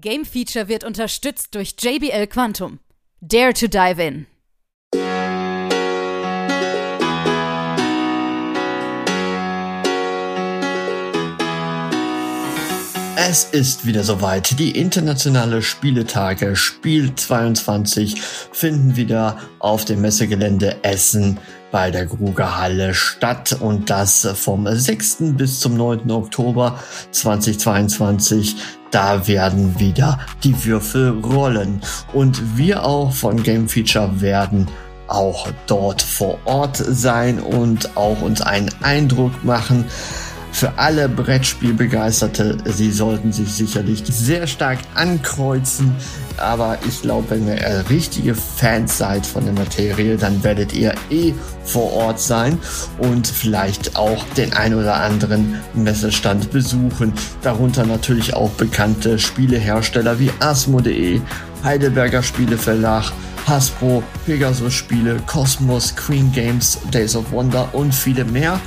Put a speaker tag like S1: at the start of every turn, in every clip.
S1: Game Feature wird unterstützt durch JBL Quantum. Dare to dive in.
S2: Es ist wieder soweit. Die internationale Spieletage Spiel 22 finden wieder auf dem Messegelände Essen bei der Grugerhalle statt und das vom 6. bis zum 9. Oktober 2022. Da werden wieder die Würfel rollen. Und wir auch von Game Feature werden auch dort vor Ort sein und auch uns einen Eindruck machen für alle Brettspielbegeisterte, sie sollten sich sicherlich sehr stark ankreuzen. Aber ich glaube, wenn ihr richtige Fans seid von der Materie, dann werdet ihr eh vor Ort sein und vielleicht auch den ein oder anderen Messestand besuchen. Darunter natürlich auch bekannte Spielehersteller wie Asmo.de, Heidelberger Spieleverlag, Hasbro, Pegasus Spiele, Cosmos, Queen Games, Days of Wonder und viele mehr.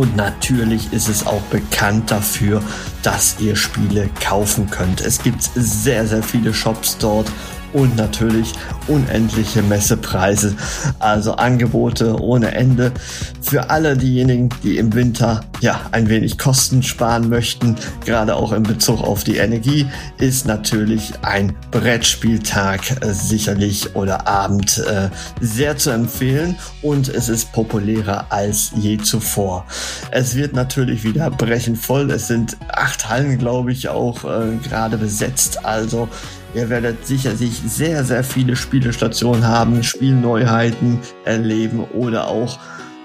S2: Und natürlich ist es auch bekannt dafür, dass ihr Spiele kaufen könnt. Es gibt sehr, sehr viele Shops dort und natürlich unendliche Messepreise, also Angebote ohne Ende für alle diejenigen, die im Winter ja ein wenig Kosten sparen möchten, gerade auch in Bezug auf die Energie, ist natürlich ein Brettspieltag äh, sicherlich oder Abend äh, sehr zu empfehlen und es ist populärer als je zuvor. Es wird natürlich wieder brechend voll. Es sind acht Hallen, glaube ich, auch äh, gerade besetzt. Also Ihr werdet sicherlich sehr, sehr viele Spielestationen haben, Spielneuheiten erleben oder auch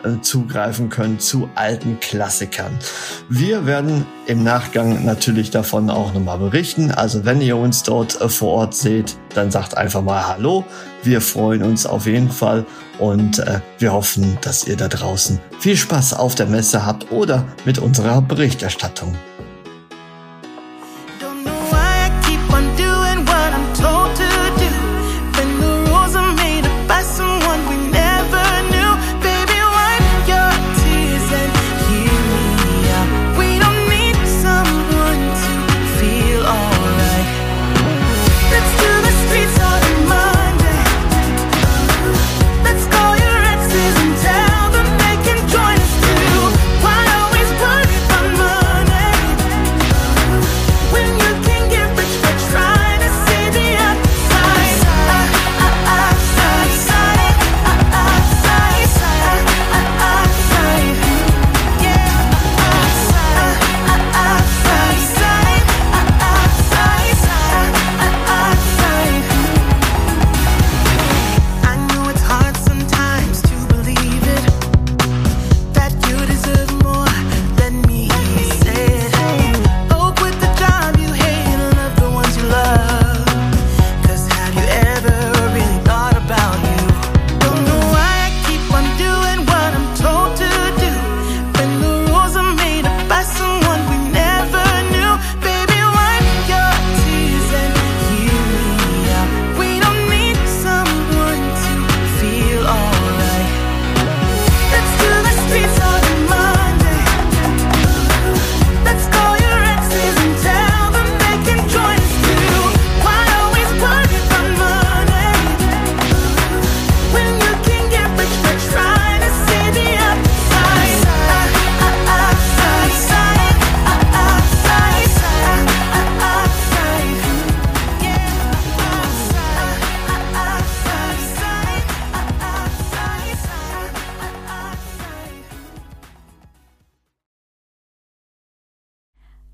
S2: äh, zugreifen können zu alten Klassikern. Wir werden im Nachgang natürlich davon auch nochmal berichten. Also wenn ihr uns dort äh, vor Ort seht, dann sagt einfach mal Hallo. Wir freuen uns auf jeden Fall und äh, wir hoffen, dass ihr da draußen viel Spaß auf der Messe habt oder mit unserer Berichterstattung.